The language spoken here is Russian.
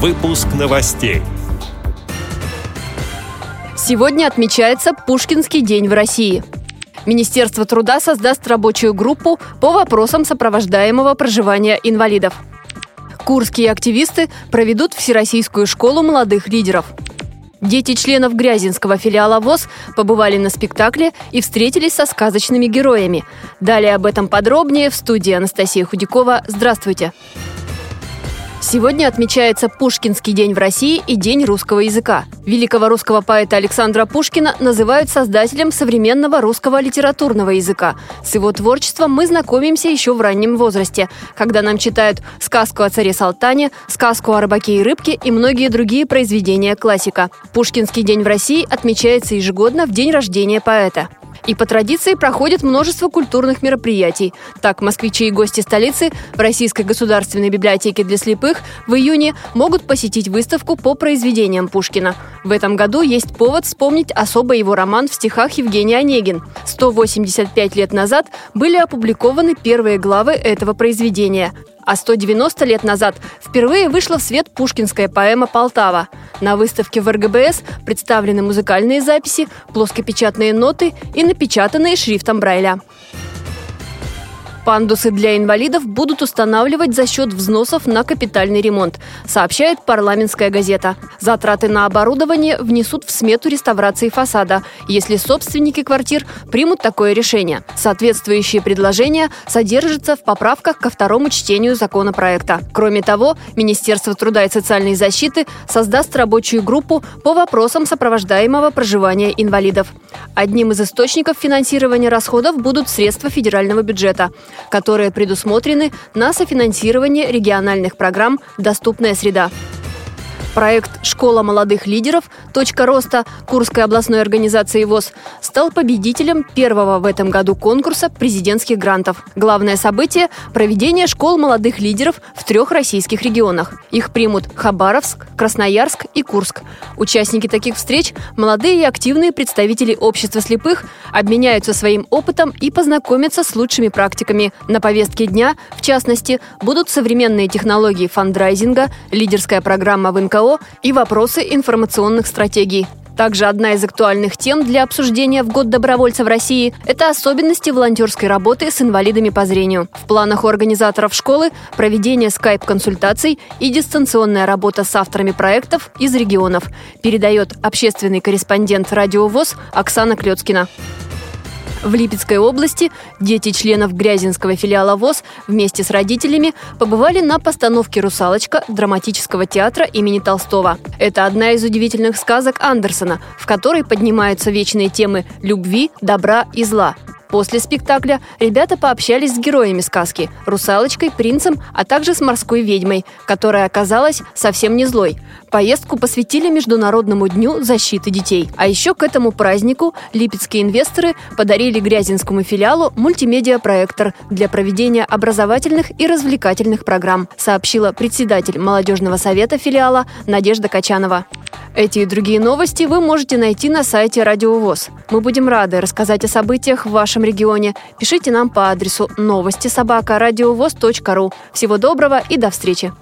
Выпуск новостей. Сегодня отмечается Пушкинский день в России. Министерство труда создаст рабочую группу по вопросам сопровождаемого проживания инвалидов. Курские активисты проведут Всероссийскую школу молодых лидеров. Дети членов Грязинского филиала ВОЗ побывали на спектакле и встретились со сказочными героями. Далее об этом подробнее в студии Анастасия Худякова. Здравствуйте! Здравствуйте! Сегодня отмечается Пушкинский день в России и День русского языка. Великого русского поэта Александра Пушкина называют создателем современного русского литературного языка. С его творчеством мы знакомимся еще в раннем возрасте, когда нам читают сказку о царе Салтане, сказку о рыбаке и рыбке и многие другие произведения классика. Пушкинский день в России отмечается ежегодно в день рождения поэта. И по традиции проходит множество культурных мероприятий. Так, москвичи и гости столицы в Российской государственной библиотеке для слепых в июне могут посетить выставку по произведениям Пушкина. В этом году есть повод вспомнить особо его роман в стихах Евгений Онегин. 185 лет назад были опубликованы первые главы этого произведения а 190 лет назад впервые вышла в свет пушкинская поэма «Полтава». На выставке в РГБС представлены музыкальные записи, плоскопечатные ноты и напечатанные шрифтом Брайля. Пандусы для инвалидов будут устанавливать за счет взносов на капитальный ремонт, сообщает парламентская газета. Затраты на оборудование внесут в смету реставрации фасада, если собственники квартир примут такое решение. Соответствующие предложения содержатся в поправках ко второму чтению законопроекта. Кроме того, Министерство труда и социальной защиты создаст рабочую группу по вопросам сопровождаемого проживания инвалидов. Одним из источников финансирования расходов будут средства федерального бюджета которые предусмотрены на софинансирование региональных программ «Доступная среда». Проект «Школа молодых лидеров. Точка роста» Курской областной организации ВОЗ стал победителем первого в этом году конкурса президентских грантов. Главное событие – проведение школ молодых лидеров в трех российских регионах. Их примут Хабаровск, Красноярск и Курск. Участники таких встреч – молодые и активные представители общества слепых, обменяются своим опытом и познакомятся с лучшими практиками. На повестке дня, в частности, будут современные технологии фандрайзинга, лидерская программа в НКО НКО и вопросы информационных стратегий. Также одна из актуальных тем для обсуждения в год добровольца в России – это особенности волонтерской работы с инвалидами по зрению. В планах у организаторов школы – проведение скайп-консультаций и дистанционная работа с авторами проектов из регионов, передает общественный корреспондент «Радио ВОЗ» Оксана Клецкина. В Липецкой области дети членов Грязинского филиала ВОЗ вместе с родителями побывали на постановке «Русалочка» драматического театра имени Толстого. Это одна из удивительных сказок Андерсона, в которой поднимаются вечные темы любви, добра и зла – После спектакля ребята пообщались с героями сказки – русалочкой, принцем, а также с морской ведьмой, которая оказалась совсем не злой. Поездку посвятили Международному дню защиты детей. А еще к этому празднику липецкие инвесторы подарили Грязинскому филиалу мультимедиа-проектор для проведения образовательных и развлекательных программ, сообщила председатель молодежного совета филиала Надежда Качанова. Эти и другие новости вы можете найти на сайте Радио ВОЗ. Мы будем рады рассказать о событиях в вашем регионе. Пишите нам по адресу новости собака ру. Всего доброго и до встречи!